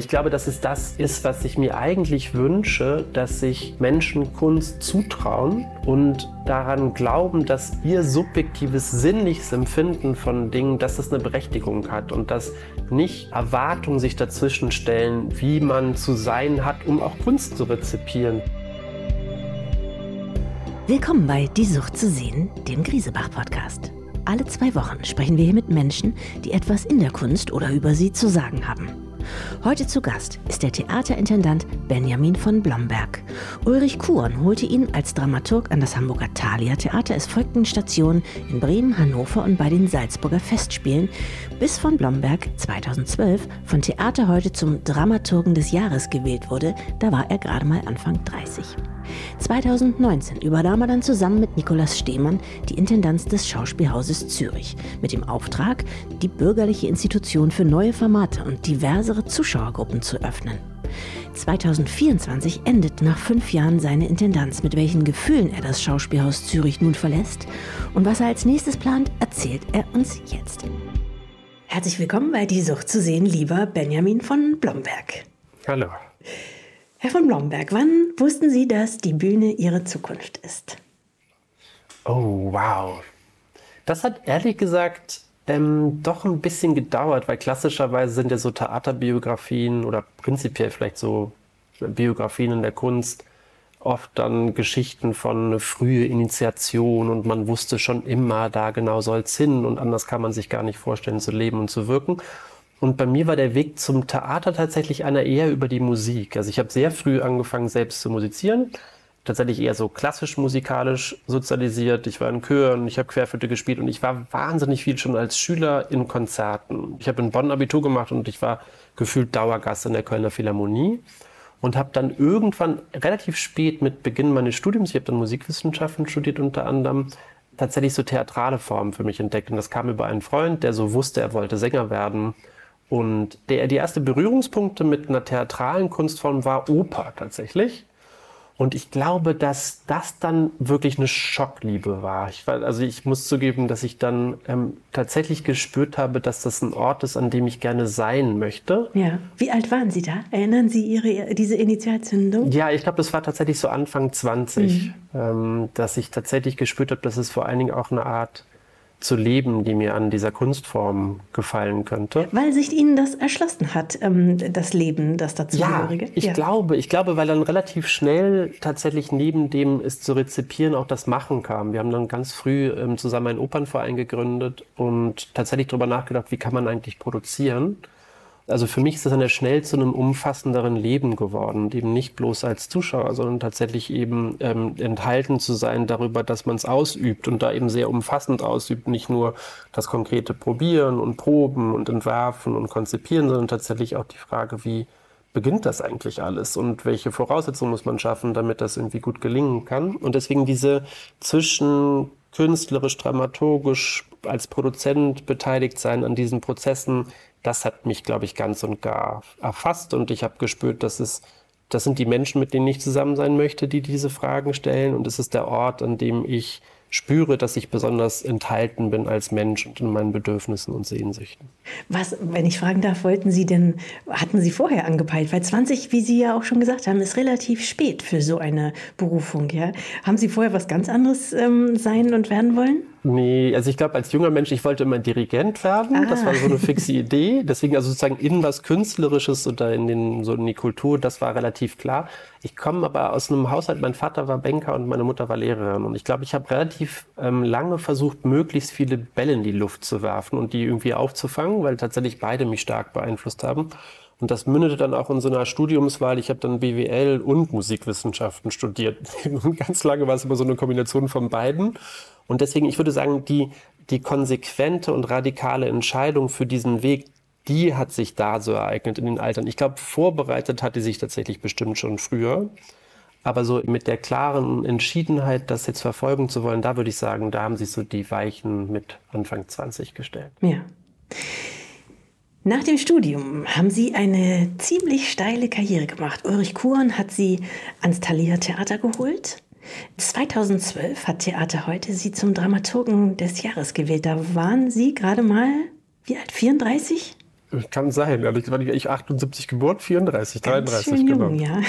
Ich glaube, dass es das ist, was ich mir eigentlich wünsche, dass sich Menschen Kunst zutrauen und daran glauben, dass ihr subjektives sinnliches Empfinden von Dingen, dass es eine Berechtigung hat und dass nicht Erwartungen sich dazwischen stellen, wie man zu sein hat, um auch Kunst zu rezipieren. Willkommen bei Die Sucht zu sehen, dem Griesebach-Podcast. Alle zwei Wochen sprechen wir hier mit Menschen, die etwas in der Kunst oder über sie zu sagen haben. Heute zu Gast ist der Theaterintendant Benjamin von Blomberg. Ulrich Kuhn holte ihn als Dramaturg an das Hamburger Thalia Theater. Es folgten Stationen in Bremen, Hannover und bei den Salzburger Festspielen, bis von Blomberg 2012 von Theater heute zum Dramaturgen des Jahres gewählt wurde. Da war er gerade mal Anfang 30. 2019 übernahm er dann zusammen mit Nikolaus Stehmann die Intendanz des Schauspielhauses Zürich mit dem Auftrag, die bürgerliche Institution für neue Formate und diversere Zuschauergruppen zu öffnen. 2024 endet nach fünf Jahren seine Intendanz. Mit welchen Gefühlen er das Schauspielhaus Zürich nun verlässt und was er als nächstes plant, erzählt er uns jetzt. Herzlich willkommen bei Die Sucht zu sehen, lieber Benjamin von Blomberg. Hallo. Herr von Blomberg, wann wussten Sie, dass die Bühne Ihre Zukunft ist? Oh, wow. Das hat ehrlich gesagt ähm, doch ein bisschen gedauert, weil klassischerweise sind ja so Theaterbiografien oder prinzipiell vielleicht so Biografien in der Kunst oft dann Geschichten von frühe Initiation und man wusste schon immer, da genau soll es hin und anders kann man sich gar nicht vorstellen zu leben und zu wirken. Und bei mir war der Weg zum Theater tatsächlich einer eher über die Musik. Also ich habe sehr früh angefangen, selbst zu musizieren. Tatsächlich eher so klassisch musikalisch sozialisiert. Ich war in Chören, ich habe Querflöte gespielt und ich war wahnsinnig viel schon als Schüler in Konzerten. Ich habe in Bonn Abitur gemacht und ich war gefühlt Dauergast in der Kölner Philharmonie und habe dann irgendwann relativ spät mit Beginn meines Studiums, ich habe dann Musikwissenschaften studiert unter anderem, tatsächlich so theatrale Formen für mich entdeckt. Und das kam über einen Freund, der so wusste, er wollte Sänger werden und der, die erste Berührungspunkte mit einer theatralen Kunstform war Oper tatsächlich. Und ich glaube, dass das dann wirklich eine Schockliebe war. Ich, also ich muss zugeben, dass ich dann ähm, tatsächlich gespürt habe, dass das ein Ort ist, an dem ich gerne sein möchte. Ja. Wie alt waren Sie da? Erinnern Sie Ihre, diese Initialzündung? Ja, ich glaube, das war tatsächlich so Anfang 20, mhm. ähm, dass ich tatsächlich gespürt habe, dass es vor allen Dingen auch eine Art zu leben, die mir an dieser Kunstform gefallen könnte. Weil sich Ihnen das erschlossen hat, ähm, das Leben, das dazugehörige? Ja, ich ja. glaube, ich glaube, weil dann relativ schnell tatsächlich neben dem es zu rezipieren auch das Machen kam. Wir haben dann ganz früh ähm, zusammen einen Opernverein gegründet und tatsächlich darüber nachgedacht, wie kann man eigentlich produzieren also für mich ist das dann schnell zu einem umfassenderen Leben geworden eben nicht bloß als Zuschauer, sondern tatsächlich eben ähm, enthalten zu sein darüber, dass man es ausübt und da eben sehr umfassend ausübt, nicht nur das konkrete Probieren und Proben und Entwerfen und Konzipieren, sondern tatsächlich auch die Frage, wie beginnt das eigentlich alles und welche Voraussetzungen muss man schaffen, damit das irgendwie gut gelingen kann. Und deswegen diese zwischen künstlerisch, dramaturgisch als Produzent beteiligt sein an diesen Prozessen, das hat mich, glaube ich, ganz und gar erfasst und ich habe gespürt, dass es das sind die Menschen, mit denen ich zusammen sein möchte, die diese Fragen stellen und es ist der Ort, an dem ich spüre, dass ich besonders enthalten bin als Mensch und in meinen Bedürfnissen und Sehnsüchten. Was, wenn ich fragen darf, wollten Sie denn, hatten Sie vorher angepeilt? Weil 20, wie Sie ja auch schon gesagt haben, ist relativ spät für so eine Berufung. Ja? Haben Sie vorher was ganz anderes ähm, sein und werden wollen? Nee, also ich glaube, als junger Mensch, ich wollte immer Dirigent werden. Ah. Das war so eine fixe Idee. Deswegen also sozusagen in was Künstlerisches oder in, den, so in die Kultur, das war relativ klar. Ich komme aber aus einem Haushalt, mein Vater war Banker und meine Mutter war Lehrerin. Und ich glaube, ich habe relativ ähm, lange versucht, möglichst viele Bälle in die Luft zu werfen und die irgendwie aufzufangen, weil tatsächlich beide mich stark beeinflusst haben. Und das mündete dann auch in so einer Studiumswahl. Ich habe dann BWL und Musikwissenschaften studiert. Und ganz lange war es immer so eine Kombination von beiden. Und deswegen, ich würde sagen, die, die konsequente und radikale Entscheidung für diesen Weg, die hat sich da so ereignet in den Altern. Ich glaube, vorbereitet hat die sich tatsächlich bestimmt schon früher. Aber so mit der klaren Entschiedenheit, das jetzt verfolgen zu wollen, da würde ich sagen, da haben sich so die Weichen mit Anfang 20 gestellt. Ja. Nach dem Studium haben Sie eine ziemlich steile Karriere gemacht. Ulrich Kuhn hat Sie ans Thalia Theater geholt. 2012 hat Theater heute Sie zum Dramaturgen des Jahres gewählt. Da waren Sie gerade mal, wie alt, 34? Kann sein. Ich 78 geboren, 34, 33, Ganz schön genau. Jung, ja.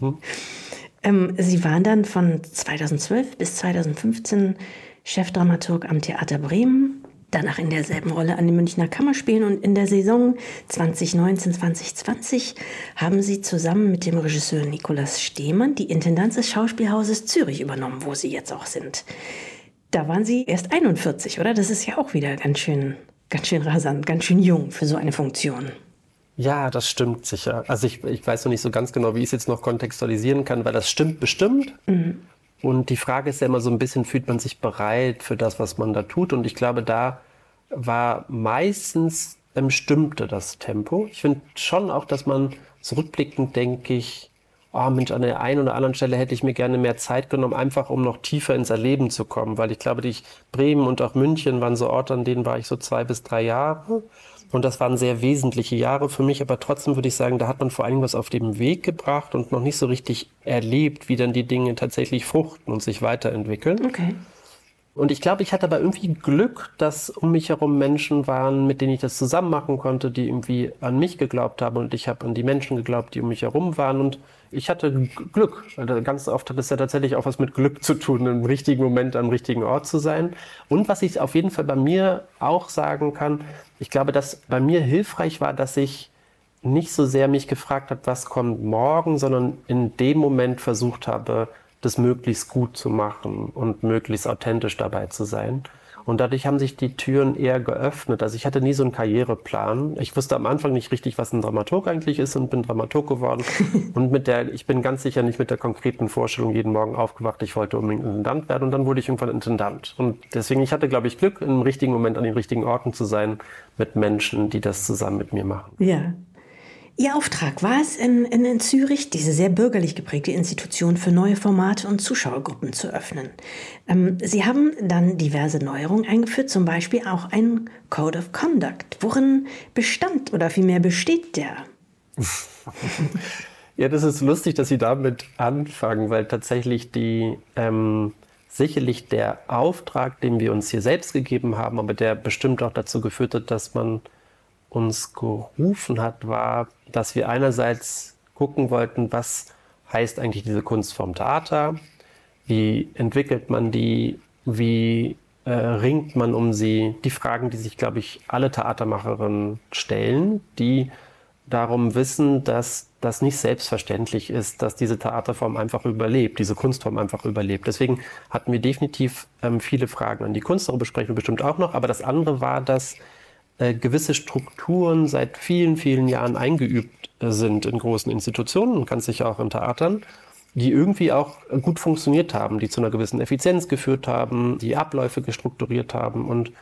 Mhm. ähm, Sie waren dann von 2012 bis 2015 Chefdramaturg am Theater Bremen, danach in derselben Rolle an den Münchner Kammerspielen und in der Saison 2019-2020 haben Sie zusammen mit dem Regisseur Nikolaus Stehmann die Intendanz des Schauspielhauses Zürich übernommen, wo Sie jetzt auch sind. Da waren Sie erst 41, oder? Das ist ja auch wieder ganz schön, ganz schön rasant, ganz schön jung für so eine Funktion. Ja, das stimmt sicher. Also ich, ich weiß noch nicht so ganz genau, wie ich es jetzt noch kontextualisieren kann, weil das stimmt bestimmt. Mhm. Und die Frage ist ja immer so ein bisschen, fühlt man sich bereit für das, was man da tut? Und ich glaube, da war meistens ähm, stimmte das Tempo. Ich finde schon auch, dass man zurückblickend denke ich, oh Mensch, an der einen oder anderen Stelle hätte ich mir gerne mehr Zeit genommen, einfach um noch tiefer ins Erleben zu kommen, weil ich glaube, die Bremen und auch München waren so Orte, an denen war ich so zwei bis drei Jahre. Und das waren sehr wesentliche Jahre für mich, aber trotzdem würde ich sagen, da hat man vor allem was auf dem Weg gebracht und noch nicht so richtig erlebt, wie dann die Dinge tatsächlich fruchten und sich weiterentwickeln. Okay. Und ich glaube, ich hatte aber irgendwie Glück, dass um mich herum Menschen waren, mit denen ich das zusammen machen konnte, die irgendwie an mich geglaubt haben und ich habe an die Menschen geglaubt, die um mich herum waren. Und ich hatte Glück. Also ganz oft hat es ja tatsächlich auch was mit Glück zu tun, im richtigen Moment am richtigen Ort zu sein. Und was ich auf jeden Fall bei mir auch sagen kann, ich glaube, dass bei mir hilfreich war, dass ich nicht so sehr mich gefragt habe, was kommt morgen, sondern in dem Moment versucht habe, das möglichst gut zu machen und möglichst authentisch dabei zu sein. Und dadurch haben sich die Türen eher geöffnet. Also ich hatte nie so einen Karriereplan. Ich wusste am Anfang nicht richtig, was ein Dramaturg eigentlich ist und bin Dramaturg geworden. und mit der, ich bin ganz sicher nicht mit der konkreten Vorstellung jeden Morgen aufgewacht, ich wollte unbedingt Intendant werden und dann wurde ich irgendwann Intendant. Und deswegen, ich hatte, glaube ich, Glück, im richtigen Moment an den richtigen Orten zu sein mit Menschen, die das zusammen mit mir machen. Ja, Ihr Auftrag war es, in, in, in, Zürich diese sehr bürgerlich geprägte Institution für neue Formate und Zuschauergruppen zu öffnen. Ähm, Sie haben dann diverse Neuerungen eingeführt, zum Beispiel auch ein Code of Conduct. Worin bestand oder vielmehr besteht der? ja, das ist lustig, dass Sie damit anfangen, weil tatsächlich die ähm, sicherlich der Auftrag, den wir uns hier selbst gegeben haben, aber der bestimmt auch dazu geführt hat, dass man uns gerufen hat, war, dass wir einerseits gucken wollten, was heißt eigentlich diese Kunstform Theater, wie entwickelt man die, wie äh, ringt man um sie, die Fragen, die sich, glaube ich, alle Theatermacherinnen stellen, die darum wissen, dass das nicht selbstverständlich ist, dass diese Theaterform einfach überlebt, diese Kunstform einfach überlebt. Deswegen hatten wir definitiv ähm, viele Fragen an die Kunst, darüber sprechen wir bestimmt auch noch. Aber das andere war, dass äh, gewisse Strukturen seit vielen, vielen Jahren eingeübt äh, sind in großen Institutionen ganz sicher auch in Theatern, die irgendwie auch gut funktioniert haben, die zu einer gewissen Effizienz geführt haben, die Abläufe gestrukturiert haben. Und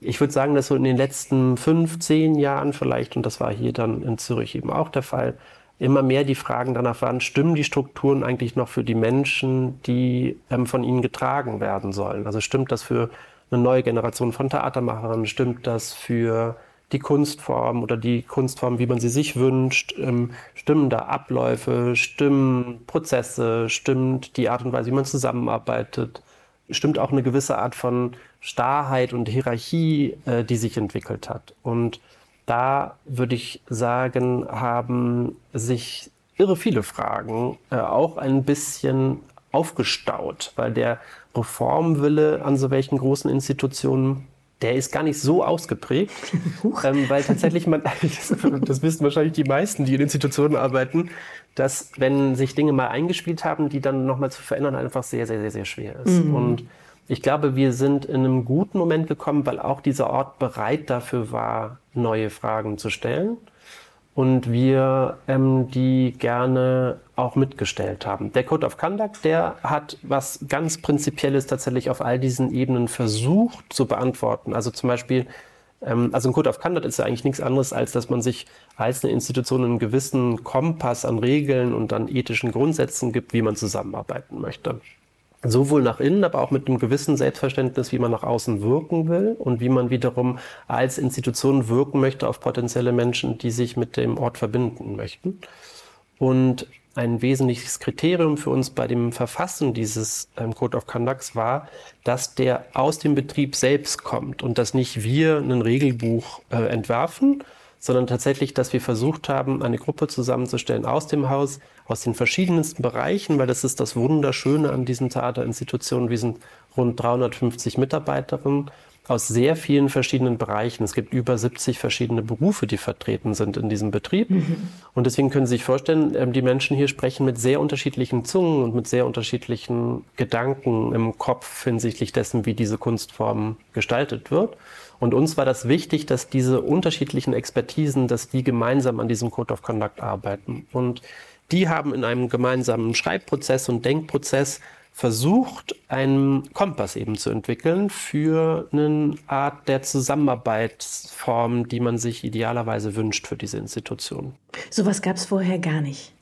ich würde sagen, dass so in den letzten fünf, zehn Jahren vielleicht, und das war hier dann in Zürich eben auch der Fall, immer mehr die Fragen danach waren, stimmen die Strukturen eigentlich noch für die Menschen, die ähm, von ihnen getragen werden sollen? Also stimmt das für eine neue Generation von Theatermachern? Stimmt das für die Kunstform oder die Kunstform, wie man sie sich wünscht? Ähm, stimmen da Abläufe, stimmen Prozesse, stimmt die Art und Weise, wie man zusammenarbeitet? Stimmt auch eine gewisse Art von Starrheit und Hierarchie, äh, die sich entwickelt hat? Und da würde ich sagen, haben sich irre viele Fragen äh, auch ein bisschen aufgestaut, weil der Reformwille an so welchen großen Institutionen, der ist gar nicht so ausgeprägt, ähm, weil tatsächlich man, das wissen wahrscheinlich die meisten, die in Institutionen arbeiten, dass wenn sich Dinge mal eingespielt haben, die dann nochmal zu verändern, einfach sehr, sehr, sehr, sehr schwer ist. Mhm. Und ich glaube, wir sind in einem guten Moment gekommen, weil auch dieser Ort bereit dafür war, neue Fragen zu stellen und wir ähm, die gerne auch mitgestellt haben. Der Code of Conduct, der hat was ganz Prinzipielles tatsächlich auf all diesen Ebenen versucht zu beantworten. Also zum Beispiel, ähm, also ein Code of Conduct ist ja eigentlich nichts anderes, als dass man sich als eine Institution einen gewissen Kompass an Regeln und an ethischen Grundsätzen gibt, wie man zusammenarbeiten möchte sowohl nach innen, aber auch mit einem gewissen Selbstverständnis, wie man nach außen wirken will und wie man wiederum als Institution wirken möchte auf potenzielle Menschen, die sich mit dem Ort verbinden möchten. Und ein wesentliches Kriterium für uns bei dem Verfassen dieses ähm, Code of Conducts war, dass der aus dem Betrieb selbst kommt und dass nicht wir ein Regelbuch äh, entwerfen, sondern tatsächlich, dass wir versucht haben, eine Gruppe zusammenzustellen aus dem Haus, aus den verschiedensten Bereichen, weil das ist das Wunderschöne an diesen Theaterinstitutionen. Wir sind rund 350 Mitarbeiterinnen aus sehr vielen verschiedenen Bereichen. Es gibt über 70 verschiedene Berufe, die vertreten sind in diesem Betrieb. Mhm. Und deswegen können Sie sich vorstellen, ähm, die Menschen hier sprechen mit sehr unterschiedlichen Zungen und mit sehr unterschiedlichen Gedanken im Kopf hinsichtlich dessen, wie diese Kunstform gestaltet wird. Und uns war das wichtig, dass diese unterschiedlichen Expertisen, dass die gemeinsam an diesem Code of Conduct arbeiten. Und die haben in einem gemeinsamen Schreibprozess und Denkprozess versucht, einen Kompass eben zu entwickeln für eine Art der Zusammenarbeitsform, die man sich idealerweise wünscht für diese Institution. Sowas gab es vorher gar nicht.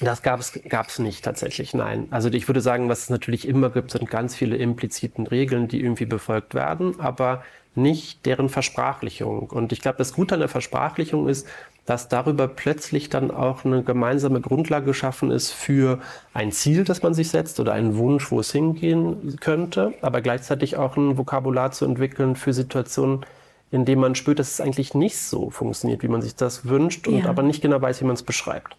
Das gab es nicht tatsächlich, nein. Also ich würde sagen, was es natürlich immer gibt, sind ganz viele impliziten Regeln, die irgendwie befolgt werden, aber nicht deren Versprachlichung. Und ich glaube, das Gute an der Versprachlichung ist, dass darüber plötzlich dann auch eine gemeinsame Grundlage geschaffen ist für ein Ziel, das man sich setzt oder einen Wunsch, wo es hingehen könnte, aber gleichzeitig auch ein Vokabular zu entwickeln für Situationen, in denen man spürt, dass es eigentlich nicht so funktioniert, wie man sich das wünscht und ja. aber nicht genau weiß, wie man es beschreibt.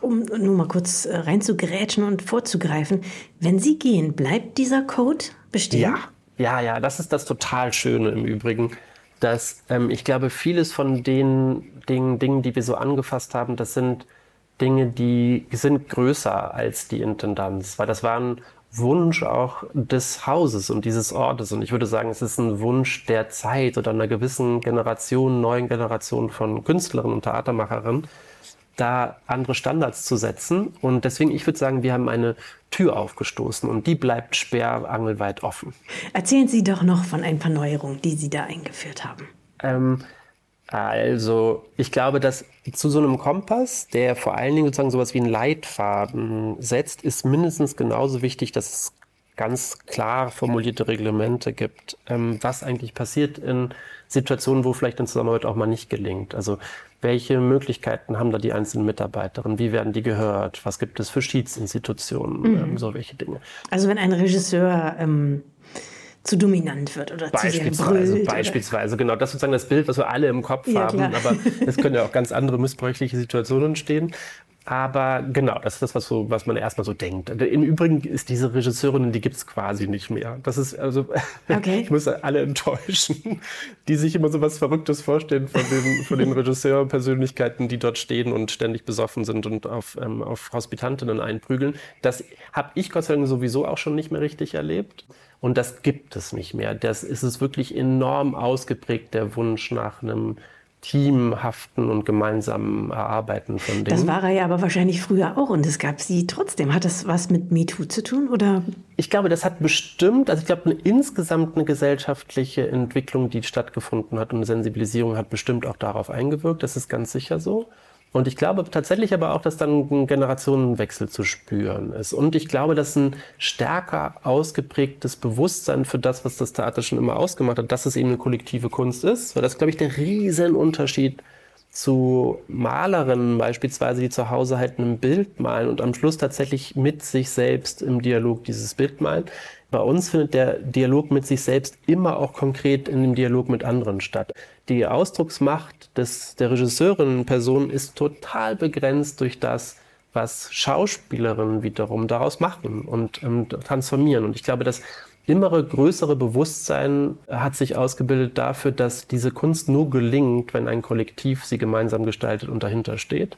Um nur mal kurz äh, reinzugrätschen und vorzugreifen, wenn Sie gehen, bleibt dieser Code bestehen? Ja, ja, ja, das ist das total Schöne im Übrigen dass ähm, ich glaube, vieles von den Dingen, Dingen, die wir so angefasst haben, das sind Dinge, die sind größer als die Intendanz, weil das war ein Wunsch auch des Hauses und dieses Ortes. Und ich würde sagen, es ist ein Wunsch der Zeit oder einer gewissen Generation, neuen Generation von Künstlerinnen und Theatermacherinnen, da andere Standards zu setzen. Und deswegen, ich würde sagen, wir haben eine Tür aufgestoßen und die bleibt sperrangelweit offen. Erzählen Sie doch noch von ein paar Neuerungen, die Sie da eingeführt haben. Ähm, also, ich glaube, dass zu so einem Kompass, der vor allen Dingen sozusagen sowas wie einen Leitfaden setzt, ist mindestens genauso wichtig, dass es ganz klar formulierte Reglemente gibt, ähm, was eigentlich passiert in Situationen, wo vielleicht eine Zusammenarbeit auch mal nicht gelingt. Also welche Möglichkeiten haben da die einzelnen Mitarbeiterinnen? Wie werden die gehört? Was gibt es für Schiedsinstitutionen? Mhm. Ähm, so welche Dinge. Also wenn ein Regisseur ähm, zu dominant wird oder beispielsweise, zu sehr brüllt. Beispielsweise, genau. Das ist sozusagen das Bild, was wir alle im Kopf ja, haben. Klar. Aber es können ja auch ganz andere missbräuchliche Situationen entstehen. Aber genau, das ist das, was, so, was man erstmal so denkt. Im Übrigen ist diese Regisseurin, die gibt es quasi nicht mehr. Das ist also, okay. ich muss alle enttäuschen, die sich immer so was Verrücktes vorstellen von den, von den Regisseurpersönlichkeiten, die dort stehen und ständig besoffen sind und auf, ähm, auf Hospitantinnen einprügeln. Das habe ich Gott sei Dank sowieso auch schon nicht mehr richtig erlebt. Und das gibt es nicht mehr. Das ist es wirklich enorm ausgeprägt, der Wunsch nach einem teamhaften und gemeinsamen Erarbeiten von Dingen. Das war er ja aber wahrscheinlich früher auch und es gab sie trotzdem. Hat das was mit MeToo zu tun oder? Ich glaube, das hat bestimmt, also ich glaube, eine, insgesamt eine gesellschaftliche Entwicklung, die stattgefunden hat und eine Sensibilisierung hat bestimmt auch darauf eingewirkt. Das ist ganz sicher so. Und ich glaube tatsächlich aber auch, dass dann ein Generationenwechsel zu spüren ist. Und ich glaube, dass ein stärker ausgeprägtes Bewusstsein für das, was das Theater schon immer ausgemacht hat, dass es eben eine kollektive Kunst ist. Weil das, glaube ich, der Riesenunterschied zu Malerinnen beispielsweise, die zu Hause halt ein Bild malen und am Schluss tatsächlich mit sich selbst im Dialog dieses Bild malen. Bei uns findet der Dialog mit sich selbst immer auch konkret in dem Dialog mit anderen statt. Die Ausdrucksmacht des, der Regisseurin-Person ist total begrenzt durch das, was Schauspielerinnen wiederum daraus machen und ähm, transformieren. Und ich glaube, das immer größere Bewusstsein hat sich ausgebildet dafür, dass diese Kunst nur gelingt, wenn ein Kollektiv sie gemeinsam gestaltet und dahinter steht.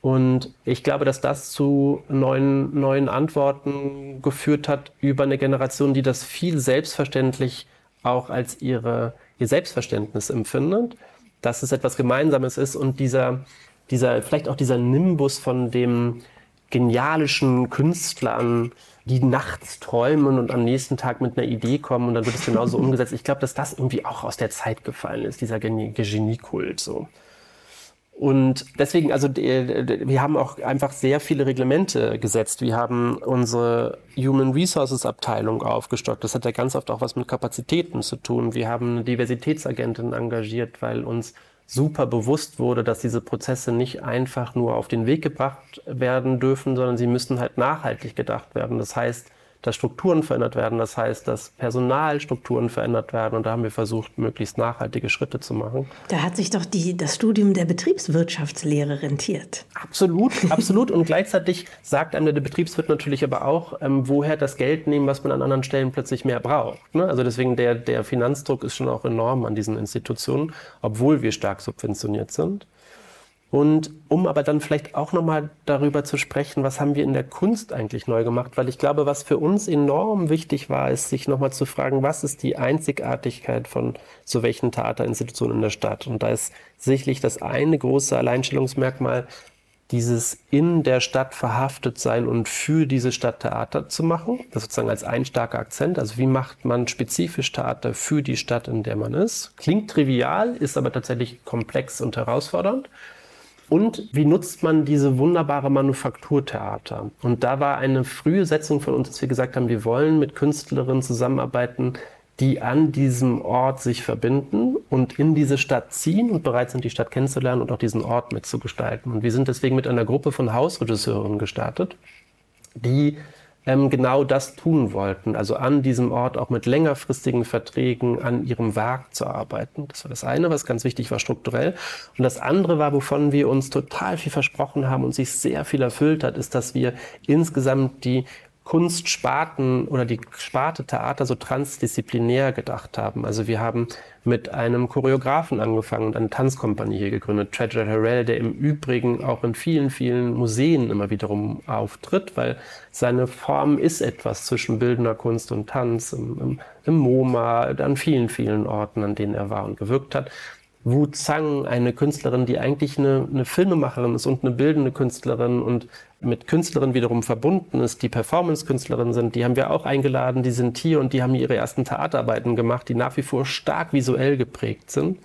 Und ich glaube, dass das zu neuen, neuen Antworten geführt hat über eine Generation, die das viel selbstverständlich auch als ihre, ihr Selbstverständnis empfindet, dass es etwas Gemeinsames ist und dieser, dieser, vielleicht auch dieser Nimbus von dem genialischen Künstlern, die nachts träumen und am nächsten Tag mit einer Idee kommen und dann wird es genauso umgesetzt. Ich glaube, dass das irgendwie auch aus der Zeit gefallen ist, dieser Geniekult so. Und deswegen, also wir haben auch einfach sehr viele Reglemente gesetzt. Wir haben unsere Human Resources Abteilung aufgestockt. Das hat ja ganz oft auch was mit Kapazitäten zu tun. Wir haben eine Diversitätsagentin engagiert, weil uns super bewusst wurde, dass diese Prozesse nicht einfach nur auf den Weg gebracht werden dürfen, sondern sie müssen halt nachhaltig gedacht werden. Das heißt, dass Strukturen verändert werden. Das heißt, dass Personalstrukturen verändert werden. Und da haben wir versucht, möglichst nachhaltige Schritte zu machen. Da hat sich doch die, das Studium der Betriebswirtschaftslehre rentiert. Absolut, absolut. Und gleichzeitig sagt einem der Betriebswirt natürlich aber auch, ähm, woher das Geld nehmen, was man an anderen Stellen plötzlich mehr braucht. Ne? Also deswegen der, der Finanzdruck ist schon auch enorm an diesen Institutionen, obwohl wir stark subventioniert sind. Und um aber dann vielleicht auch nochmal darüber zu sprechen, was haben wir in der Kunst eigentlich neu gemacht? Weil ich glaube, was für uns enorm wichtig war, ist, sich nochmal zu fragen, was ist die Einzigartigkeit von so welchen Theaterinstitutionen in der Stadt? Und da ist sicherlich das eine große Alleinstellungsmerkmal, dieses in der Stadt verhaftet sein und für diese Stadt Theater zu machen. Das sozusagen als ein starker Akzent. Also wie macht man spezifisch Theater für die Stadt, in der man ist? Klingt trivial, ist aber tatsächlich komplex und herausfordernd. Und wie nutzt man diese wunderbare Manufakturtheater? Und da war eine frühe Setzung von uns, dass wir gesagt haben, wir wollen mit Künstlerinnen zusammenarbeiten, die an diesem Ort sich verbinden und in diese Stadt ziehen und bereit sind, die Stadt kennenzulernen und auch diesen Ort mitzugestalten. Und wir sind deswegen mit einer Gruppe von Hausregisseurinnen gestartet, die ähm, genau das tun wollten, also an diesem Ort auch mit längerfristigen Verträgen an ihrem Werk zu arbeiten. Das war das eine, was ganz wichtig war strukturell. Und das andere war, wovon wir uns total viel versprochen haben und sich sehr viel erfüllt hat, ist, dass wir insgesamt die Kunstsparten oder die Sparte Theater so transdisziplinär gedacht haben. Also wir haben mit einem Choreografen angefangen und eine Tanzkompanie hier gegründet, Treasure Harrell, der im Übrigen auch in vielen, vielen Museen immer wiederum auftritt, weil seine Form ist etwas zwischen bildender Kunst und Tanz, im, im, im MoMA, an vielen, vielen Orten, an denen er war und gewirkt hat. Wu Zhang, eine Künstlerin, die eigentlich eine, eine Filmemacherin ist und eine bildende Künstlerin und mit Künstlerinnen wiederum verbunden ist, die Performance-Künstlerinnen sind, die haben wir auch eingeladen, die sind hier und die haben ihre ersten Theaterarbeiten gemacht, die nach wie vor stark visuell geprägt sind.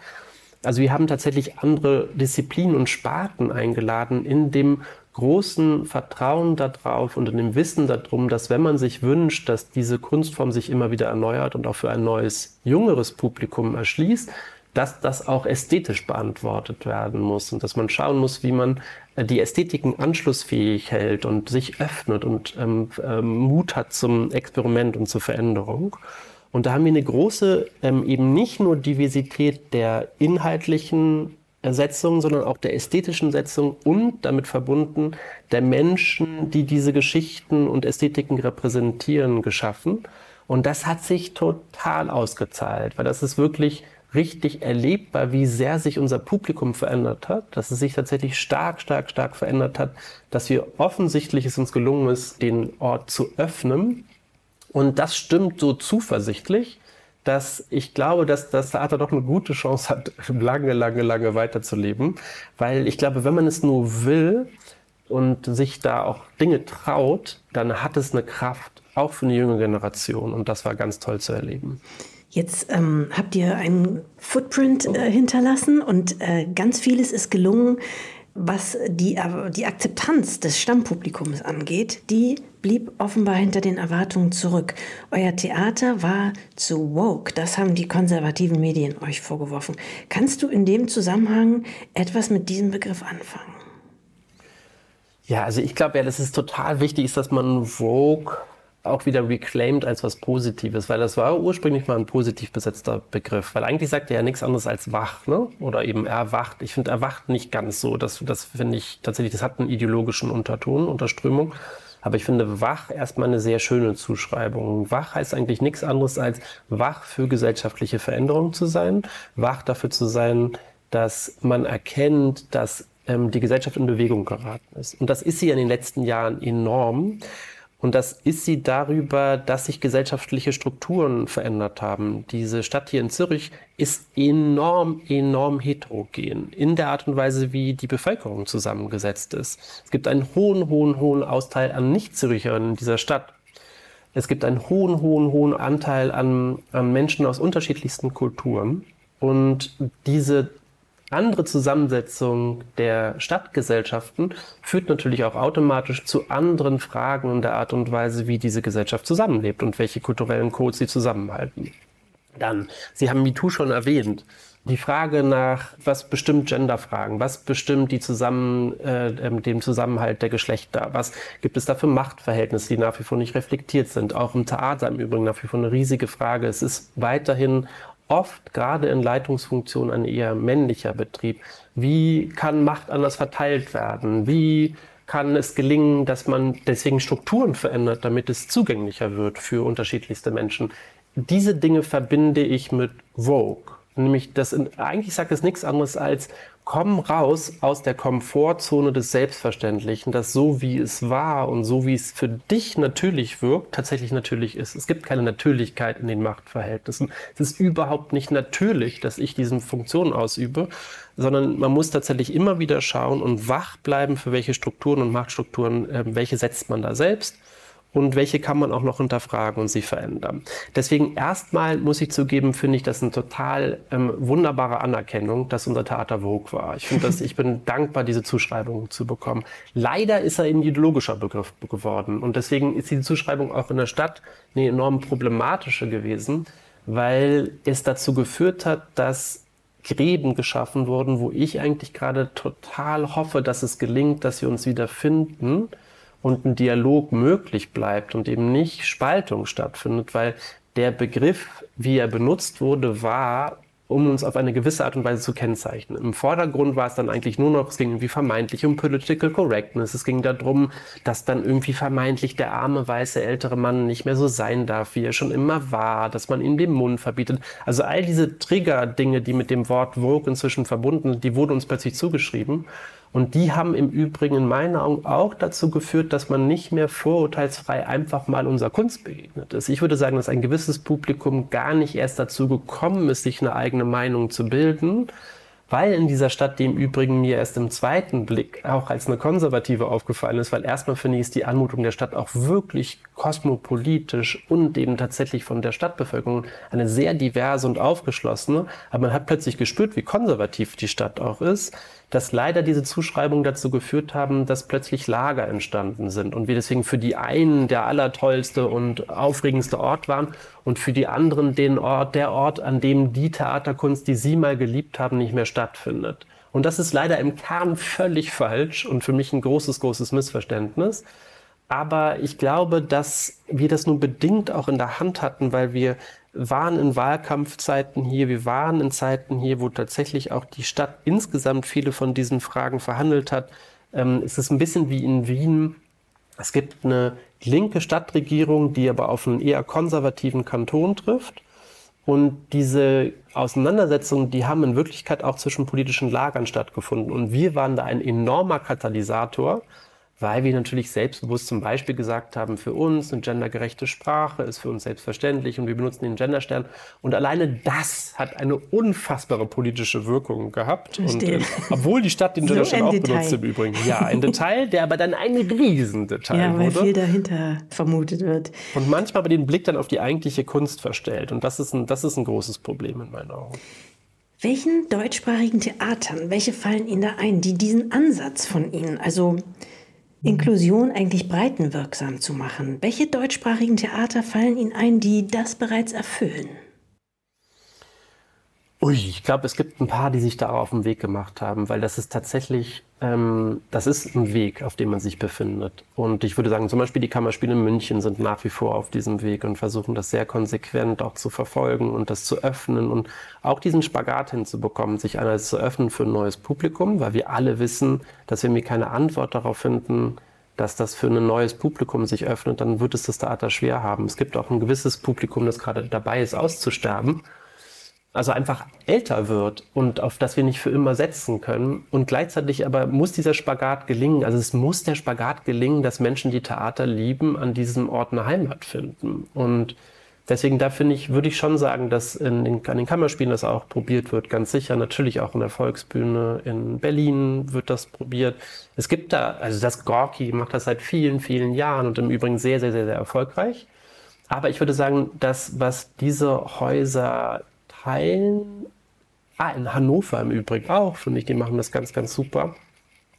Also wir haben tatsächlich andere Disziplinen und Sparten eingeladen in dem großen Vertrauen darauf und in dem Wissen darum, dass wenn man sich wünscht, dass diese Kunstform sich immer wieder erneuert und auch für ein neues, jüngeres Publikum erschließt, dass das auch ästhetisch beantwortet werden muss und dass man schauen muss, wie man äh, die Ästhetiken anschlussfähig hält und sich öffnet und ähm, ähm, Mut hat zum Experiment und zur Veränderung. Und da haben wir eine große, ähm, eben nicht nur Diversität der inhaltlichen Setzung, sondern auch der ästhetischen Setzung und damit verbunden der Menschen, die diese Geschichten und Ästhetiken repräsentieren, geschaffen. Und das hat sich total ausgezahlt, weil das ist wirklich richtig erlebbar, wie sehr sich unser Publikum verändert hat, dass es sich tatsächlich stark, stark, stark verändert hat, dass wir offensichtlich es uns gelungen ist, den Ort zu öffnen. Und das stimmt so zuversichtlich, dass ich glaube, dass das Theater doch eine gute Chance hat, lange, lange, lange weiterzuleben. Weil ich glaube, wenn man es nur will und sich da auch Dinge traut, dann hat es eine Kraft, auch für eine junge Generation. Und das war ganz toll zu erleben. Jetzt ähm, habt ihr einen Footprint äh, hinterlassen und äh, ganz vieles ist gelungen, was die, äh, die Akzeptanz des Stammpublikums angeht. Die blieb offenbar hinter den Erwartungen zurück. Euer Theater war zu woke. Das haben die konservativen Medien euch vorgeworfen. Kannst du in dem Zusammenhang etwas mit diesem Begriff anfangen? Ja, also ich glaube ja, dass es total wichtig ist, dass man Vogue auch wieder reclaimed als was Positives, weil das war ursprünglich mal ein positiv besetzter Begriff, weil eigentlich sagt er ja nichts anderes als wach, ne? Oder eben erwacht. Ich finde erwacht nicht ganz so. Das, das finde ich tatsächlich, das hat einen ideologischen Unterton, Unterströmung. Aber ich finde wach erstmal eine sehr schöne Zuschreibung. Wach heißt eigentlich nichts anderes als wach für gesellschaftliche Veränderungen zu sein, wach dafür zu sein, dass man erkennt, dass ähm, die Gesellschaft in Bewegung geraten ist. Und das ist sie in den letzten Jahren enorm. Und das ist sie darüber, dass sich gesellschaftliche Strukturen verändert haben. Diese Stadt hier in Zürich ist enorm, enorm heterogen in der Art und Weise, wie die Bevölkerung zusammengesetzt ist. Es gibt einen hohen, hohen, hohen Austeil an Nicht-Zürichern in dieser Stadt. Es gibt einen hohen, hohen, hohen Anteil an, an Menschen aus unterschiedlichsten Kulturen. Und diese andere Zusammensetzung der Stadtgesellschaften führt natürlich auch automatisch zu anderen Fragen in der Art und Weise, wie diese Gesellschaft zusammenlebt und welche kulturellen Codes sie zusammenhalten. Dann, Sie haben MeToo schon erwähnt. Die Frage nach, was bestimmt Genderfragen, was bestimmt die zusammen, äh, ähm, dem Zusammenhalt der Geschlechter, was gibt es da für Machtverhältnisse, die nach wie vor nicht reflektiert sind. Auch im Theater im Übrigen nach wie vor eine riesige Frage. Es ist weiterhin oft gerade in Leitungsfunktionen ein eher männlicher Betrieb. Wie kann Macht anders verteilt werden? Wie kann es gelingen, dass man deswegen Strukturen verändert, damit es zugänglicher wird für unterschiedlichste Menschen? Diese Dinge verbinde ich mit Vogue. Nämlich, das eigentlich sagt es nichts anderes als, komm raus aus der Komfortzone des Selbstverständlichen, dass so wie es war und so wie es für dich natürlich wirkt, tatsächlich natürlich ist. Es gibt keine Natürlichkeit in den Machtverhältnissen. Es ist überhaupt nicht natürlich, dass ich diese Funktion ausübe, sondern man muss tatsächlich immer wieder schauen und wach bleiben, für welche Strukturen und Machtstrukturen, äh, welche setzt man da selbst und welche kann man auch noch hinterfragen und sie verändern. Deswegen erstmal muss ich zugeben, finde ich das eine total ähm, wunderbare Anerkennung, dass unser Theater Vogue war. Ich finde das, ich bin dankbar, diese Zuschreibung zu bekommen. Leider ist er ein ideologischer Begriff geworden und deswegen ist die Zuschreibung auch in der Stadt eine enorm problematische gewesen, weil es dazu geführt hat, dass Gräben geschaffen wurden, wo ich eigentlich gerade total hoffe, dass es gelingt, dass wir uns wieder finden und ein Dialog möglich bleibt und eben nicht Spaltung stattfindet, weil der Begriff, wie er benutzt wurde, war, um uns auf eine gewisse Art und Weise zu kennzeichnen. Im Vordergrund war es dann eigentlich nur noch, es ging irgendwie vermeintlich um Political Correctness. Es ging darum, dass dann irgendwie vermeintlich der arme, weiße, ältere Mann nicht mehr so sein darf, wie er schon immer war, dass man ihm den Mund verbietet. Also all diese Trigger-Dinge, die mit dem Wort Vogue inzwischen verbunden sind, die wurden uns plötzlich zugeschrieben. Und die haben im Übrigen in meinen Augen auch dazu geführt, dass man nicht mehr vorurteilsfrei einfach mal unserer Kunst begegnet ist. Ich würde sagen, dass ein gewisses Publikum gar nicht erst dazu gekommen ist, sich eine eigene Meinung zu bilden, weil in dieser Stadt, die im Übrigen mir erst im zweiten Blick auch als eine konservative aufgefallen ist, weil erstmal finde ich, ist die Anmutung der Stadt auch wirklich kosmopolitisch und eben tatsächlich von der Stadtbevölkerung eine sehr diverse und aufgeschlossene. Aber man hat plötzlich gespürt, wie konservativ die Stadt auch ist dass leider diese Zuschreibungen dazu geführt haben, dass plötzlich Lager entstanden sind und wir deswegen für die einen der allertollste und aufregendste Ort waren und für die anderen den Ort, der Ort, an dem die Theaterkunst, die sie mal geliebt haben, nicht mehr stattfindet. Und das ist leider im Kern völlig falsch und für mich ein großes, großes Missverständnis. Aber ich glaube, dass wir das nur bedingt auch in der Hand hatten, weil wir waren in Wahlkampfzeiten hier, wir waren in Zeiten hier, wo tatsächlich auch die Stadt insgesamt viele von diesen Fragen verhandelt hat. Ähm, es ist ein bisschen wie in Wien. Es gibt eine linke Stadtregierung, die aber auf einen eher konservativen Kanton trifft. Und diese Auseinandersetzungen, die haben in Wirklichkeit auch zwischen politischen Lagern stattgefunden. Und wir waren da ein enormer Katalysator, weil wir natürlich selbstbewusst zum Beispiel gesagt haben, für uns eine gendergerechte Sprache ist für uns selbstverständlich und wir benutzen den Genderstern. Und alleine das hat eine unfassbare politische Wirkung gehabt. Und, äh, obwohl die Stadt den Genderstern so auch Detail. benutzt im Übrigen. Ja, ein Detail, der aber dann ein Riesendetail ja, weil wurde. viel dahinter vermutet wird. Und manchmal aber den Blick dann auf die eigentliche Kunst verstellt. Und das ist ein, das ist ein großes Problem in meinen Augen. Welchen deutschsprachigen Theatern, welche fallen Ihnen da ein, die diesen Ansatz von Ihnen, also Inklusion eigentlich breitenwirksam zu machen. Welche deutschsprachigen Theater fallen Ihnen ein, die das bereits erfüllen? Ui, ich glaube, es gibt ein paar, die sich da auf den Weg gemacht haben, weil das ist tatsächlich, ähm, das ist ein Weg, auf dem man sich befindet. Und ich würde sagen, zum Beispiel die Kammerspiele in München sind nach wie vor auf diesem Weg und versuchen das sehr konsequent auch zu verfolgen und das zu öffnen und auch diesen Spagat hinzubekommen, sich einerseits zu öffnen für ein neues Publikum, weil wir alle wissen, dass wir keine Antwort darauf finden, dass das für ein neues Publikum sich öffnet, dann wird es das Theater schwer haben. Es gibt auch ein gewisses Publikum, das gerade dabei ist, auszusterben also einfach älter wird und auf das wir nicht für immer setzen können. Und gleichzeitig aber muss dieser Spagat gelingen. Also es muss der Spagat gelingen, dass Menschen, die Theater lieben, an diesem Ort eine Heimat finden. Und deswegen da finde ich, würde ich schon sagen, dass in den, an den Kammerspielen das auch probiert wird, ganz sicher. Natürlich auch in der Volksbühne in Berlin wird das probiert. Es gibt da, also das Gorki macht das seit vielen, vielen Jahren und im Übrigen sehr, sehr, sehr, sehr erfolgreich. Aber ich würde sagen, das, was diese Häuser Teilen, ah, in Hannover im Übrigen auch, finde ich, die machen das ganz, ganz super.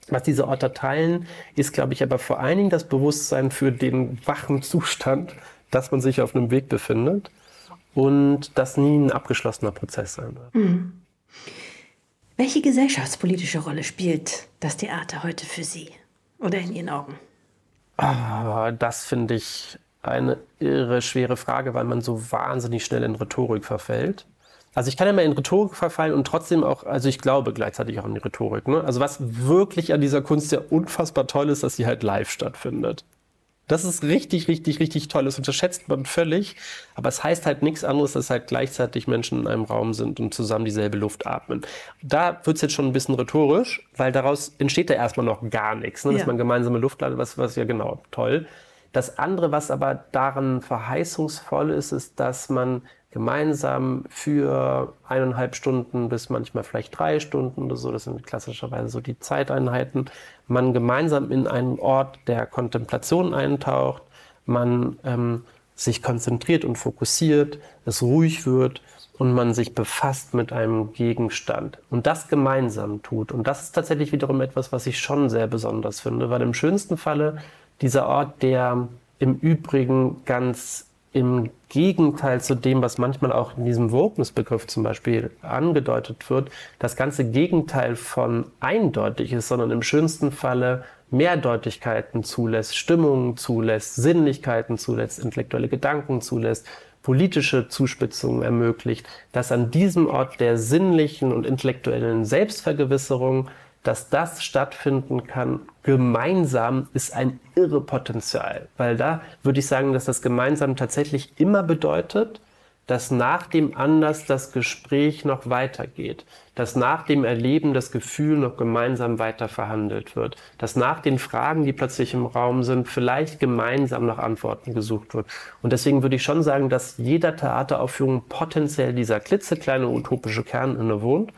Was diese Orte teilen, ist, glaube ich, aber vor allen Dingen das Bewusstsein für den wachen Zustand, dass man sich auf einem Weg befindet. und das nie ein abgeschlossener Prozess sein wird. Mhm. Welche gesellschaftspolitische Rolle spielt das Theater heute für Sie oder in Ihren Augen? Ah, das finde ich eine irre schwere Frage, weil man so wahnsinnig schnell in Rhetorik verfällt. Also ich kann ja mal in Rhetorik verfallen und trotzdem auch, also ich glaube gleichzeitig auch an die Rhetorik. Ne? Also was wirklich an dieser Kunst ja unfassbar toll ist, dass sie halt live stattfindet. Das ist richtig, richtig, richtig toll. Das unterschätzt man völlig. Aber es heißt halt nichts anderes, dass halt gleichzeitig Menschen in einem Raum sind und zusammen dieselbe Luft atmen. Da wird's jetzt schon ein bisschen rhetorisch, weil daraus entsteht ja erstmal noch gar nichts. Ne? Dass man gemeinsame Luft leitet, was, was ja genau toll. Das andere, was aber daran verheißungsvoll ist, ist, dass man gemeinsam für eineinhalb Stunden bis manchmal vielleicht drei Stunden oder so, das sind klassischerweise so die Zeiteinheiten, man gemeinsam in einen Ort der Kontemplation eintaucht, man ähm, sich konzentriert und fokussiert, es ruhig wird und man sich befasst mit einem Gegenstand und das gemeinsam tut. Und das ist tatsächlich wiederum etwas, was ich schon sehr besonders finde, weil im schönsten Falle dieser Ort, der im Übrigen ganz im Gegenteil zu dem, was manchmal auch in diesem Wokeness-Begriff zum Beispiel angedeutet wird, das ganze Gegenteil von eindeutig ist, sondern im schönsten Falle Mehrdeutigkeiten zulässt, Stimmungen zulässt, Sinnlichkeiten zulässt, intellektuelle Gedanken zulässt, politische Zuspitzungen ermöglicht, dass an diesem Ort der sinnlichen und intellektuellen Selbstvergewisserung dass das stattfinden kann, gemeinsam, ist ein irre Potenzial. Weil da würde ich sagen, dass das gemeinsam tatsächlich immer bedeutet, dass nach dem Anlass das Gespräch noch weitergeht, dass nach dem Erleben das Gefühl noch gemeinsam weiter verhandelt wird, dass nach den Fragen, die plötzlich im Raum sind, vielleicht gemeinsam nach Antworten gesucht wird. Und deswegen würde ich schon sagen, dass jeder Theateraufführung potenziell dieser klitzekleine utopische Kern innewohnt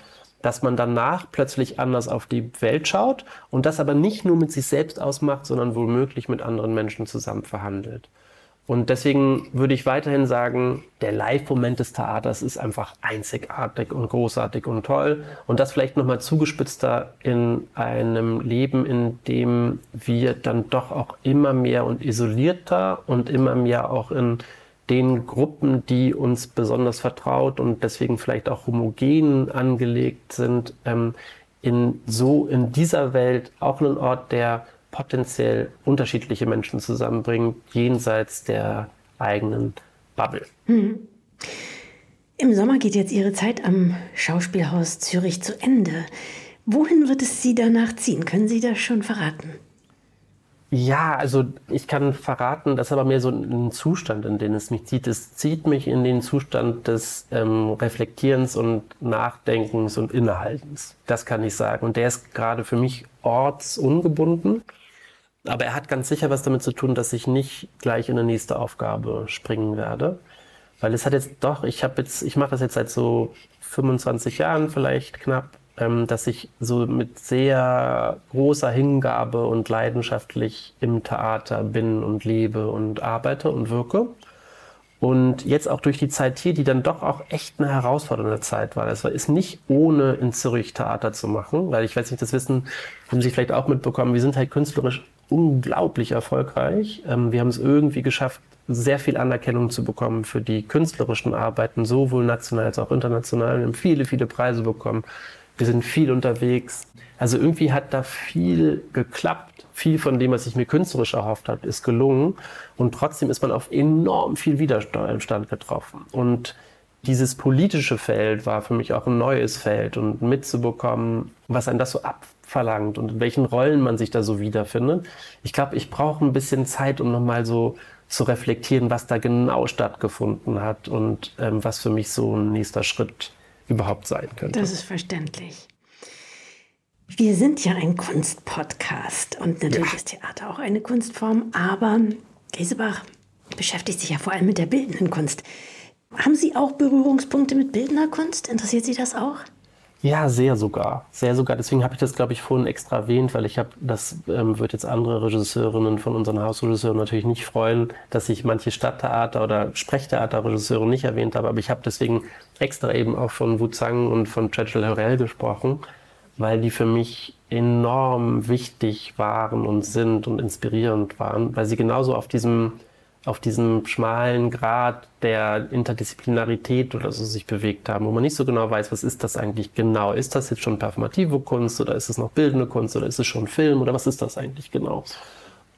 dass man danach plötzlich anders auf die Welt schaut und das aber nicht nur mit sich selbst ausmacht, sondern womöglich mit anderen Menschen zusammen verhandelt. Und deswegen würde ich weiterhin sagen, der Live-Moment des Theaters ist einfach einzigartig und großartig und toll. Und das vielleicht nochmal zugespitzter in einem Leben, in dem wir dann doch auch immer mehr und isolierter und immer mehr auch in den Gruppen, die uns besonders vertraut und deswegen vielleicht auch homogen angelegt sind, ähm, in so in dieser Welt auch einen Ort, der potenziell unterschiedliche Menschen zusammenbringt, jenseits der eigenen Bubble. Hm. Im Sommer geht jetzt Ihre Zeit am Schauspielhaus Zürich zu Ende. Wohin wird es Sie danach ziehen? Können Sie das schon verraten? Ja, also ich kann verraten, das ist aber mehr so ein Zustand, in den es mich zieht. Es zieht mich in den Zustand des ähm, Reflektierens und Nachdenkens und Innehaltens. Das kann ich sagen. Und der ist gerade für mich ortsungebunden. Aber er hat ganz sicher was damit zu tun, dass ich nicht gleich in eine nächste Aufgabe springen werde. Weil es hat jetzt doch, ich habe jetzt, ich mache das jetzt seit so 25 Jahren vielleicht knapp ähm, dass ich so mit sehr großer Hingabe und leidenschaftlich im Theater bin und lebe und arbeite und wirke. Und jetzt auch durch die Zeit hier, die dann doch auch echt eine herausfordernde Zeit war. Das ist nicht ohne in Zürich Theater zu machen, weil ich weiß nicht, das wissen, haben Sie vielleicht auch mitbekommen, wir sind halt künstlerisch unglaublich erfolgreich. Ähm, wir haben es irgendwie geschafft, sehr viel Anerkennung zu bekommen für die künstlerischen Arbeiten, sowohl national als auch international. Wir haben viele, viele Preise bekommen wir sind viel unterwegs. Also irgendwie hat da viel geklappt. Viel von dem, was ich mir künstlerisch erhofft habe, ist gelungen. Und trotzdem ist man auf enorm viel Widerstand getroffen. Und dieses politische Feld war für mich auch ein neues Feld und mitzubekommen, was einen das so abverlangt und in welchen Rollen man sich da so wiederfindet. Ich glaube, ich brauche ein bisschen Zeit, um nochmal so zu reflektieren, was da genau stattgefunden hat und ähm, was für mich so ein nächster Schritt überhaupt sein könnte. Das ist verständlich. Wir sind ja ein Kunstpodcast und natürlich ja. ist Theater auch eine Kunstform, aber Gesebach beschäftigt sich ja vor allem mit der bildenden Kunst. Haben Sie auch Berührungspunkte mit bildender Kunst? Interessiert Sie das auch? Ja, sehr sogar. Sehr sogar. Deswegen habe ich das, glaube ich, vorhin extra erwähnt, weil ich habe, das ähm, wird jetzt andere Regisseurinnen von unseren Hausregisseuren natürlich nicht freuen, dass ich manche Stadttheater- oder Sprechtheaterregisseure nicht erwähnt habe, aber ich habe deswegen extra eben auch von Wu Zhang und von Churchill Horel gesprochen, weil die für mich enorm wichtig waren und sind und inspirierend waren, weil sie genauso auf diesem auf diesem schmalen Grad der Interdisziplinarität oder so sich bewegt haben, wo man nicht so genau weiß, was ist das eigentlich genau? Ist das jetzt schon performative Kunst oder ist es noch bildende Kunst oder ist es schon Film oder was ist das eigentlich genau?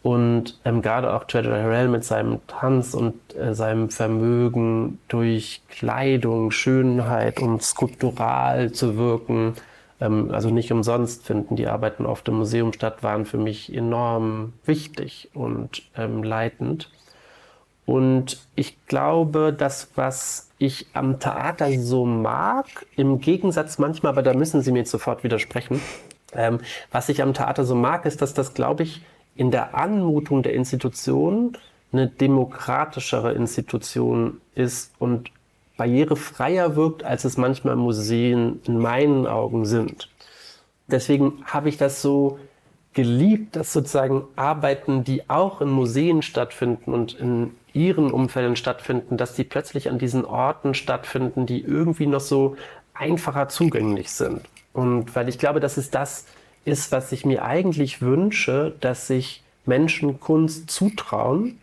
Und ähm, gerade auch Treasure Harrell mit seinem Tanz und äh, seinem Vermögen durch Kleidung, Schönheit und skulptural zu wirken, ähm, also nicht umsonst finden die Arbeiten oft im Museum statt, waren für mich enorm wichtig und ähm, leitend. Und ich glaube, das, was ich am Theater so mag, im Gegensatz manchmal, aber da müssen Sie mir jetzt sofort widersprechen, ähm, was ich am Theater so mag, ist, dass das, glaube ich, in der Anmutung der Institution eine demokratischere Institution ist und barrierefreier wirkt, als es manchmal Museen in meinen Augen sind. Deswegen habe ich das so geliebt, dass sozusagen Arbeiten, die auch in Museen stattfinden und in ihren Umfelden stattfinden, dass die plötzlich an diesen Orten stattfinden, die irgendwie noch so einfacher zugänglich sind. Und weil ich glaube, dass es das ist, was ich mir eigentlich wünsche, dass sich Menschen Kunst zutrauen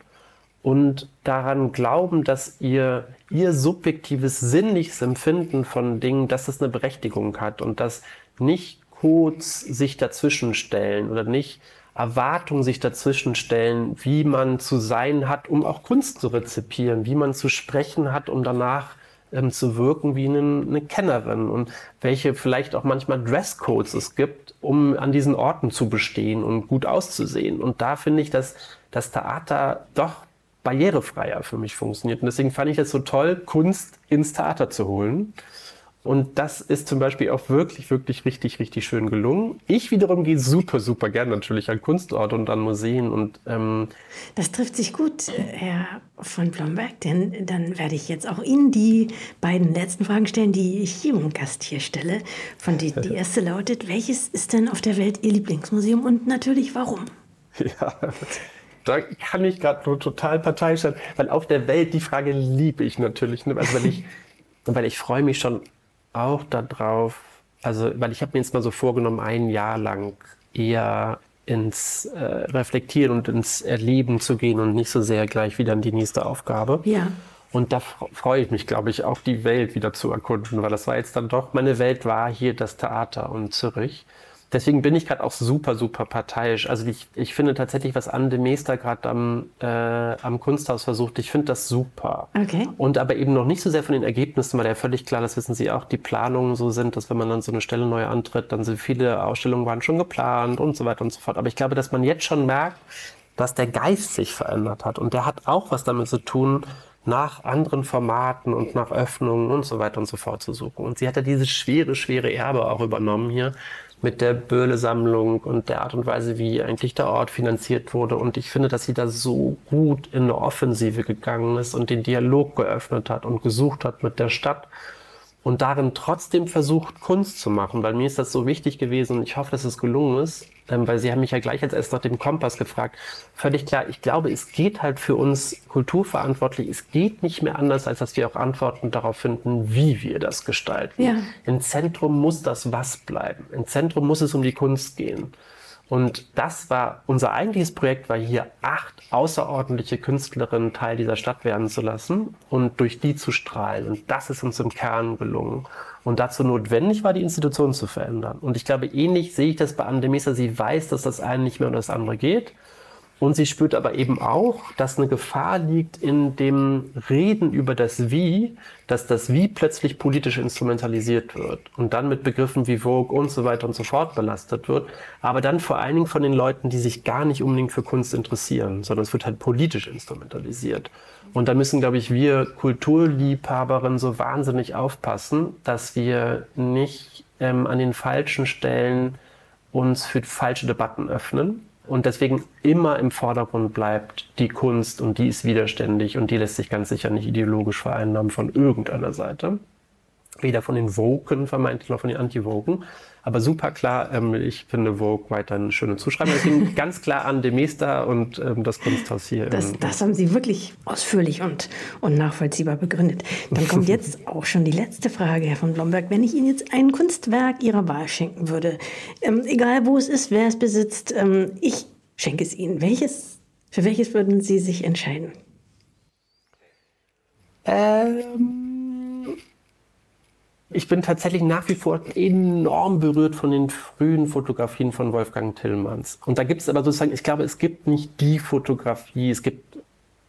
und daran glauben, dass ihr, ihr subjektives sinnliches Empfinden von Dingen, dass es eine Berechtigung hat und dass nicht Codes sich dazwischenstellen oder nicht Erwartungen sich dazwischenstellen, wie man zu sein hat, um auch Kunst zu rezipieren, wie man zu sprechen hat, um danach ähm, zu wirken wie eine, eine Kennerin und welche vielleicht auch manchmal Dresscodes es gibt, um an diesen Orten zu bestehen und gut auszusehen. Und da finde ich, dass das Theater doch barrierefreier für mich funktioniert. Und deswegen fand ich es so toll, Kunst ins Theater zu holen. Und das ist zum Beispiel auch wirklich, wirklich richtig, richtig schön gelungen. Ich wiederum gehe super, super gern natürlich an Kunstorte und an Museen und ähm das trifft sich gut, äh, Herr von Blomberg, denn dann werde ich jetzt auch Ihnen die beiden letzten Fragen stellen, die ich jedem Gast hier stelle. Von die, die erste lautet: Welches ist denn auf der Welt Ihr Lieblingsmuseum und natürlich warum? Ja, da kann ich gerade nur total parteiisch sein, weil auf der Welt die Frage liebe ich natürlich. Ne? Also weil ich, weil ich freue mich schon auch darauf, also weil ich habe mir jetzt mal so vorgenommen, ein Jahr lang eher ins äh, Reflektieren und ins Erleben zu gehen und nicht so sehr gleich wieder in die nächste Aufgabe. Ja. Und da freue ich mich, glaube ich, auch die Welt wieder zu erkunden, weil das war jetzt dann doch, meine Welt war hier das Theater und Zürich. Deswegen bin ich gerade auch super, super parteiisch. Also ich, ich finde tatsächlich, was Anne de Meester gerade am, äh, am Kunsthaus versucht, ich finde das super. Okay. Und aber eben noch nicht so sehr von den Ergebnissen, weil ja völlig klar, das wissen Sie auch, die Planungen so sind, dass wenn man dann so eine Stelle neu antritt, dann sind viele Ausstellungen waren schon geplant und so weiter und so fort. Aber ich glaube, dass man jetzt schon merkt, dass der Geist sich verändert hat. Und der hat auch was damit zu tun, nach anderen Formaten und nach Öffnungen und so weiter und so fort zu suchen. Und sie hat ja dieses schwere, schwere Erbe auch übernommen hier mit der Böhle-Sammlung und der Art und Weise, wie eigentlich der Ort finanziert wurde. Und ich finde, dass sie da so gut in eine Offensive gegangen ist und den Dialog geöffnet hat und gesucht hat mit der Stadt und darin trotzdem versucht, Kunst zu machen, weil mir ist das so wichtig gewesen und ich hoffe, dass es gelungen ist, ähm, weil Sie haben mich ja gleich als erstes nach dem Kompass gefragt. Völlig klar, ich glaube, es geht halt für uns kulturverantwortlich, es geht nicht mehr anders, als dass wir auch Antworten darauf finden, wie wir das gestalten. Ja. Im Zentrum muss das Was bleiben. Im Zentrum muss es um die Kunst gehen. Und das war unser eigentliches Projekt, war hier acht außerordentliche Künstlerinnen Teil dieser Stadt werden zu lassen und durch die zu strahlen. Und das ist uns im Kern gelungen. Und dazu notwendig war, die Institution zu verändern. Und ich glaube, ähnlich sehe ich das bei Andemesa. Sie weiß, dass das eine nicht mehr um das andere geht. Und sie spürt aber eben auch, dass eine Gefahr liegt in dem Reden über das Wie, dass das Wie plötzlich politisch instrumentalisiert wird und dann mit Begriffen wie Vogue und so weiter und so fort belastet wird, aber dann vor allen Dingen von den Leuten, die sich gar nicht unbedingt für Kunst interessieren, sondern es wird halt politisch instrumentalisiert. Und da müssen, glaube ich, wir Kulturliebhaberinnen so wahnsinnig aufpassen, dass wir nicht ähm, an den falschen Stellen uns für falsche Debatten öffnen und deswegen immer im Vordergrund bleibt die Kunst und die ist widerständig und die lässt sich ganz sicher nicht ideologisch vereinnahmen von irgendeiner Seite. Weder von den Woken vermeintlich noch von den Anti-Woken. Aber super klar, ähm, ich finde Vogue weiter eine schöne Zuschreibung. Deswegen ganz klar an Demester und ähm, das Kunsthaus hier. Das, das haben Sie wirklich ausführlich und, und nachvollziehbar begründet. Dann kommt jetzt auch schon die letzte Frage, Herr von Blomberg. Wenn ich Ihnen jetzt ein Kunstwerk Ihrer Wahl schenken würde, ähm, egal wo es ist, wer es besitzt, ähm, ich schenke es Ihnen. Welches, für welches würden Sie sich entscheiden? Ähm, ich bin tatsächlich nach wie vor enorm berührt von den frühen Fotografien von Wolfgang Tillmanns. Und da gibt es aber sozusagen, ich glaube, es gibt nicht die Fotografie, es gibt,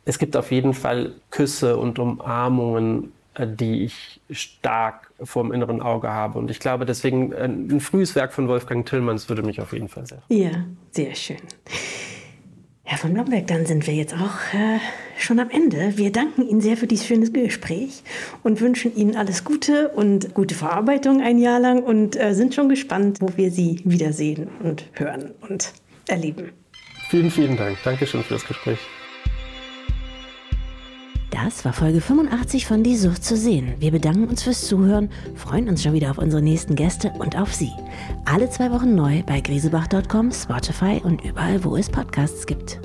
es gibt auf jeden Fall Küsse und Umarmungen, äh, die ich stark vor dem inneren Auge habe. Und ich glaube, deswegen äh, ein frühes Werk von Wolfgang Tillmanns würde mich auf jeden Fall sehr. Ja, sehr schön. Herr von Blomberg, dann sind wir jetzt auch äh, schon am Ende. Wir danken Ihnen sehr für dieses schöne Gespräch und wünschen Ihnen alles Gute und gute Verarbeitung ein Jahr lang und äh, sind schon gespannt, wo wir Sie wiedersehen und hören und erleben. Vielen, vielen Dank. Dankeschön für das Gespräch. Das war Folge 85 von Die Sucht zu sehen. Wir bedanken uns fürs Zuhören, freuen uns schon wieder auf unsere nächsten Gäste und auf Sie. Alle zwei Wochen neu bei grisebach.com, Spotify und überall, wo es Podcasts gibt.